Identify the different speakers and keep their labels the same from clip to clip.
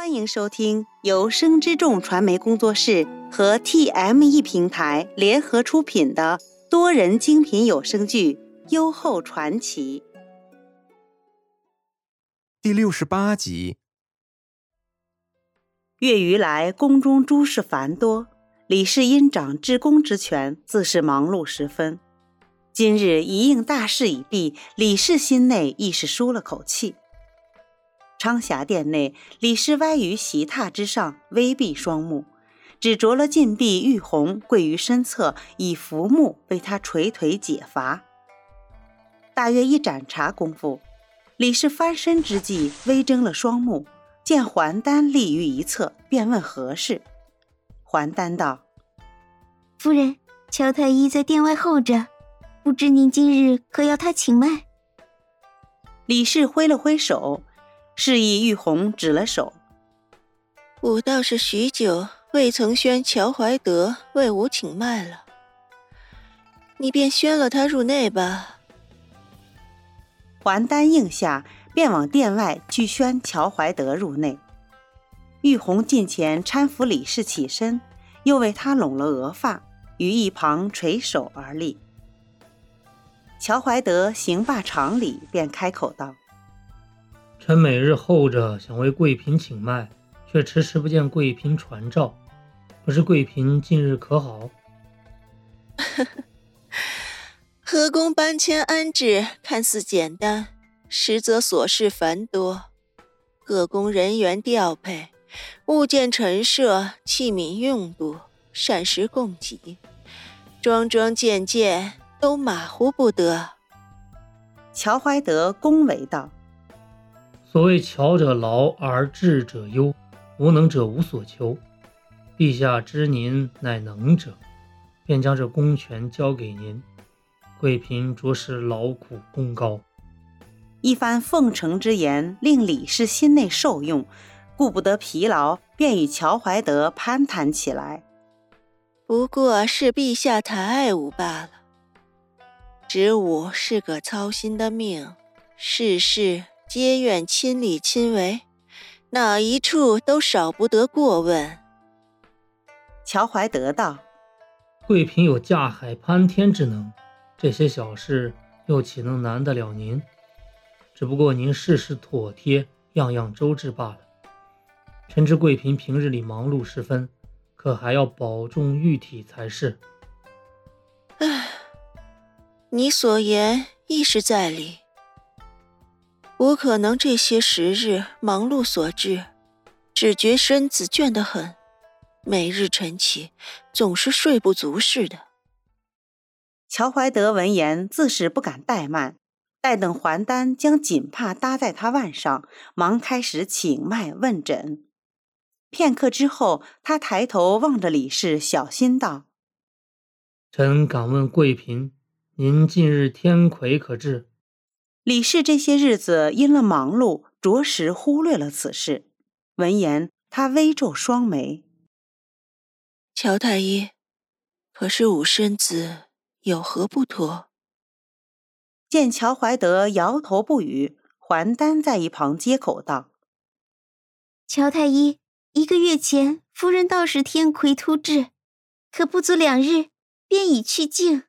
Speaker 1: 欢迎收听由生之众传媒工作室和 TME 平台联合出品的多人精品有声剧《优厚传奇》
Speaker 2: 第六十八集。
Speaker 1: 月余来，宫中诸事繁多，李氏因掌治宫之权，自是忙碌十分。今日一应大事已毕，李氏心内亦是舒了口气。昌霞殿内，李氏歪于席榻之上，微闭双目，只着了禁闭玉红跪于身侧，以浮木为他捶腿解乏。大约一盏茶功夫，李氏翻身之际，微睁了双目，见还丹立于一侧，便问何事。还丹道：“
Speaker 3: 夫人，乔太医在殿外候着。”不知您今日可要他请脉？
Speaker 1: 李氏挥了挥手，示意玉红指了手。
Speaker 4: 吾倒是许久未曾宣乔怀德为吾请脉了，你便宣了他入内吧。
Speaker 1: 还丹应下，便往殿外去宣乔怀德入内。玉红近前搀扶李氏起身，又为他拢了额发，于一旁垂手而立。乔怀德行罢长礼，便开口道：“
Speaker 5: 臣每日候着，想为贵嫔请脉，却迟迟不见贵嫔传召。不知贵嫔近日可好？”
Speaker 4: 河宫搬迁安置看似简单，实则琐事繁多。各宫人员调配，物件陈设，器皿用度，膳食供给，桩桩件件。都马虎不得。
Speaker 1: 乔怀德恭维道：“
Speaker 5: 所谓巧者劳而智者忧，无能者无所求。陛下知您乃能者，便将这公权交给您。贵嫔着实劳苦功高。”
Speaker 1: 一番奉承之言，令李氏心内受用，顾不得疲劳，便与乔怀德攀谈起来。
Speaker 4: 不过是陛下太爱吾罢了。子午是个操心的命，事事皆愿亲力亲为，哪一处都少不得过问。
Speaker 1: 乔怀德道：“
Speaker 5: 贵嫔有架海攀天之能，这些小事又岂能难得了您？只不过您事事妥帖，样样周至罢了。臣知贵嫔平日里忙碌十分，可还要保重玉体才是。”
Speaker 4: 唉。你所言亦是在理，我可能这些时日忙碌所致，只觉身子倦得很，每日晨起总是睡不足似的。
Speaker 1: 乔怀德闻言自是不敢怠慢，待等还丹将锦帕搭在他腕上，忙开始请脉问诊。片刻之后，他抬头望着李氏，小心道：“
Speaker 5: 臣敢问贵嫔。”您近日天魁可治？
Speaker 1: 李氏这些日子因了忙碌，着实忽略了此事。闻言，他微皱双眉。
Speaker 4: 乔太医，可是吾身子有何不妥？
Speaker 1: 见乔怀德摇头不语，还丹在一旁接口道：“
Speaker 3: 乔太医，一个月前夫人倒是天魁突至，可不足两日便已去境。”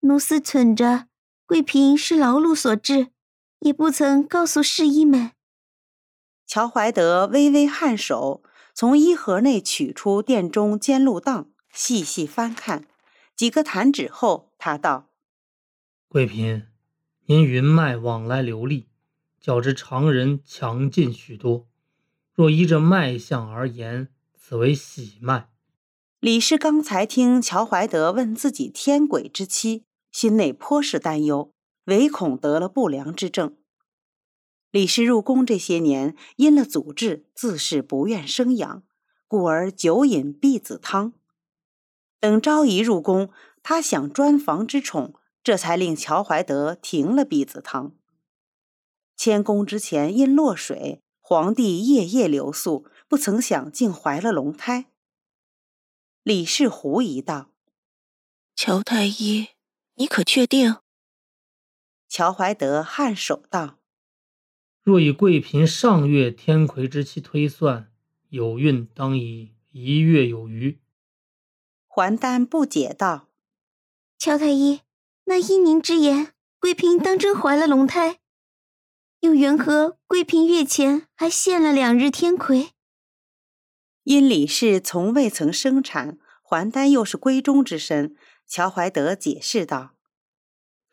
Speaker 3: 奴思忖着，贵嫔是劳碌所致，也不曾告诉侍医们。
Speaker 1: 乔怀德微微颔首，从衣盒内取出殿中监录档，细细翻看。几个弹指后，他道：“
Speaker 5: 贵嫔，您云脉往来流利，较之常人强劲许多。若依着脉象而言，此为喜脉。”
Speaker 1: 李氏刚才听乔怀德问自己天鬼之妻。心内颇是担忧，唯恐得了不良之症。李氏入宫这些年，因了祖制，自是不愿生养，故而久饮避子汤。等昭仪入宫，他想专房之宠，这才令乔怀德停了避子汤。迁宫之前因落水，皇帝夜夜留宿，不曾想竟怀了龙胎。李氏狐疑道：“
Speaker 4: 乔太医。”你可确定？
Speaker 1: 乔怀德颔首道：“
Speaker 5: 若以贵嫔上月天魁之期推算，有孕当以一月有余。
Speaker 1: 还丹不解道：“
Speaker 3: 乔太医，那依您之言，贵嫔当真怀了龙胎？又缘何贵嫔月前还现了两日天魁？”
Speaker 1: 因李氏从未曾生产，还丹又是闺中之身，乔怀德解释道：“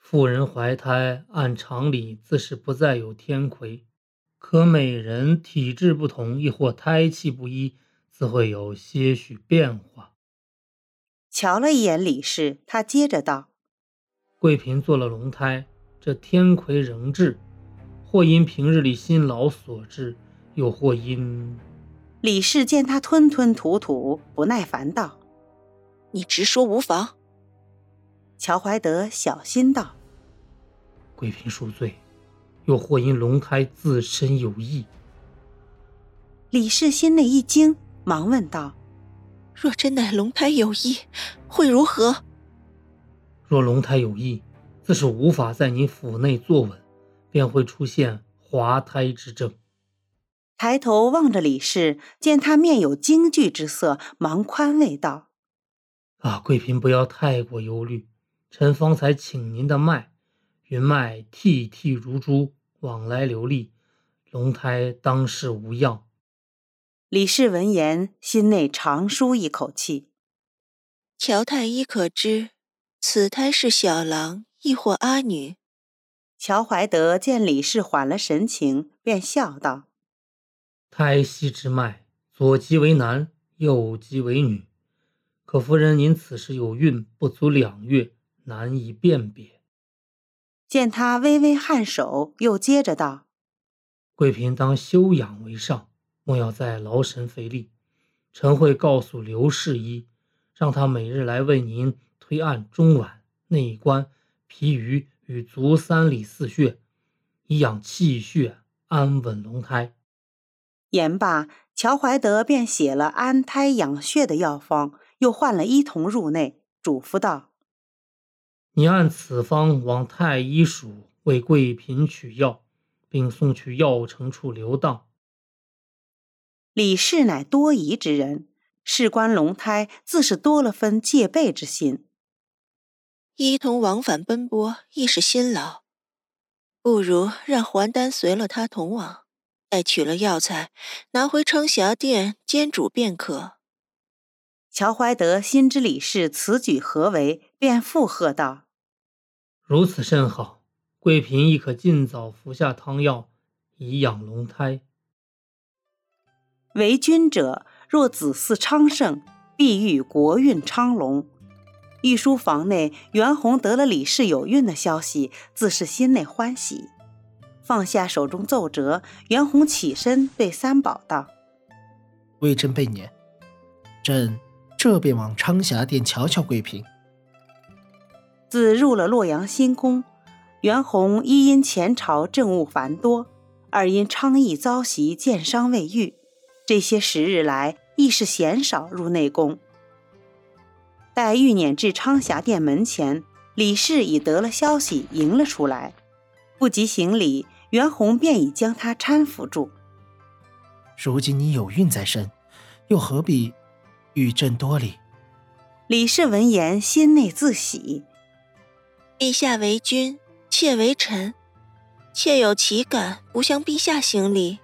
Speaker 5: 妇人怀胎，按常理自是不再有天魁。”可每人体质不同，亦或胎气不一，自会有些许变化。
Speaker 1: 瞧了一眼李氏，他接着道：“
Speaker 5: 贵嫔做了龙胎，这天魁仍至，或因平日里辛劳所致，又或因……”
Speaker 1: 李氏见他吞吞吐吐，不耐烦道：“
Speaker 4: 你直说无妨。”
Speaker 1: 乔怀德小心道：“
Speaker 5: 贵嫔恕罪。”又或因龙胎自身有异，
Speaker 1: 李氏心内一惊，忙问道：“
Speaker 4: 若真乃龙胎有异，会如何？”
Speaker 5: 若龙胎有异，自是无法在你府内坐稳，便会出现滑胎之症。
Speaker 1: 抬头望着李氏，见他面有惊惧之色，忙宽慰道：“
Speaker 5: 啊，贵嫔不要太过忧虑，臣方才请您的脉。”云脉涕涕如珠，往来流利，龙胎当是无恙。
Speaker 1: 李氏闻言，心内长舒一口气。
Speaker 4: 乔太医可知此胎是小郎，亦或阿女？
Speaker 1: 乔怀德见李氏缓了神情，便笑道：“
Speaker 5: 胎息之脉，左极为男，右极为女。可夫人您此时有孕不足两月，难以辨别。”
Speaker 1: 见他微微颔首，又接着道：“
Speaker 5: 贵嫔当休养为上，莫要再劳神费力。臣会告诉刘侍医，让他每日来为您推按中脘、内关、脾俞与足三里四穴，以养气血，安稳龙胎。”
Speaker 1: 言罢，乔怀德便写了安胎养血的药方，又换了医童入内，嘱咐道。
Speaker 5: 你按此方往太医署为贵嫔取药，并送去药城处留档。
Speaker 1: 李氏乃多疑之人，事关龙胎，自是多了分戒备之心。
Speaker 4: 一同往返奔波，亦是辛劳，不如让还丹随了他同往，待取了药材，拿回昌霞殿煎煮便可。
Speaker 1: 乔怀德心知李氏此举何为，便附和道。
Speaker 5: 如此甚好，贵嫔亦可尽早服下汤药，以养龙胎。
Speaker 1: 为君者，若子嗣昌盛，必欲国运昌隆。御书房内，袁弘得了李氏有孕的消息，自是心内欢喜。放下手中奏折，袁弘起身对三宝道：“
Speaker 6: 微朕备辇，朕这便往昌霞殿瞧瞧贵嫔。”
Speaker 1: 自入了洛阳新宫，袁弘一因前朝政务繁多，二因昌邑遭袭，箭伤未愈，这些时日来亦是鲜少入内宫。待御辇至昌霞殿门前，李氏已得了消息，迎了出来，不及行礼，袁弘便已将他搀扶住。
Speaker 6: 如今你有孕在身，又何必与朕多礼？
Speaker 1: 李氏闻言，心内自喜。
Speaker 4: 陛下为君，妾为臣，妾有岂敢不向陛下行礼？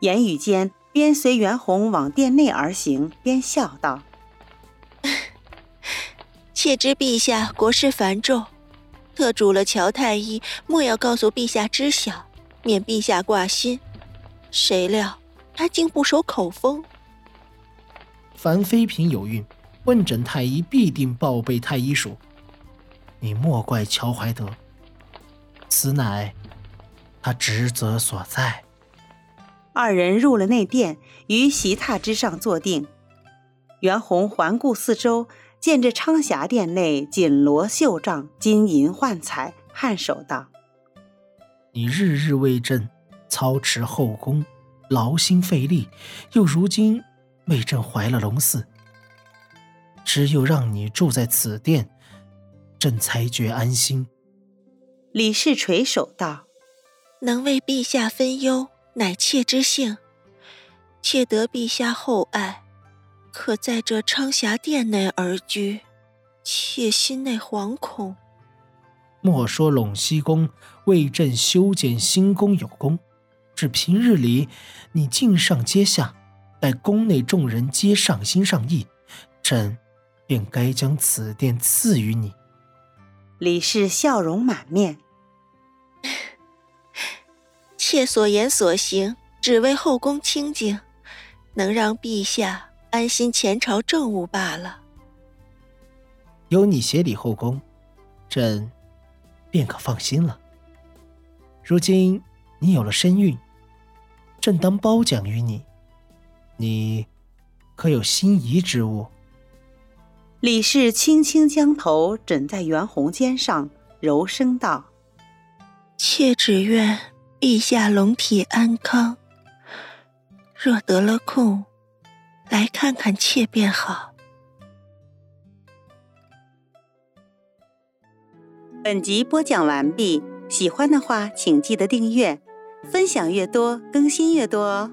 Speaker 1: 言语间，边随袁弘往殿内而行，边笑道：“
Speaker 4: 妾知陛下国事繁重，特嘱了乔太医，莫要告诉陛下知晓，免陛下挂心。谁料他竟不守口风。
Speaker 6: 凡妃嫔有孕，问诊太医必定报备太医署。”你莫怪乔怀德，此乃他职责所在。
Speaker 1: 二人入了内殿，于席榻之上坐定。袁弘环顾四周，见这昌霞殿内锦罗绣帐，金银幻彩，颔首道：“
Speaker 6: 你日日为朕操持后宫，劳心费力，又如今为朕怀了龙嗣，只有让你住在此殿。”朕才觉安心。
Speaker 1: 李氏垂首道：“
Speaker 4: 能为陛下分忧，乃妾之幸。妾得陛下厚爱，可在这昌霞殿内而居，妾心内惶恐。
Speaker 6: 莫说陇西宫为朕修建新宫有功，只平日里你尽上接下，待宫内众人皆上心上意，朕便该将此殿赐予你。
Speaker 1: 李氏笑容满面，
Speaker 4: 妾所言所行，只为后宫清静，能让陛下安心前朝政务罢了。
Speaker 6: 有你协理后宫，朕。便可放心了。如今你有了身孕，朕当褒奖于你。你可有心仪之物？
Speaker 1: 李氏轻轻将头枕在袁弘肩上，柔声道：“
Speaker 4: 妾只愿陛下龙体安康。若得了空，来看看妾便好。”
Speaker 1: 本集播讲完毕，喜欢的话请记得订阅，分享越多更新越多哦。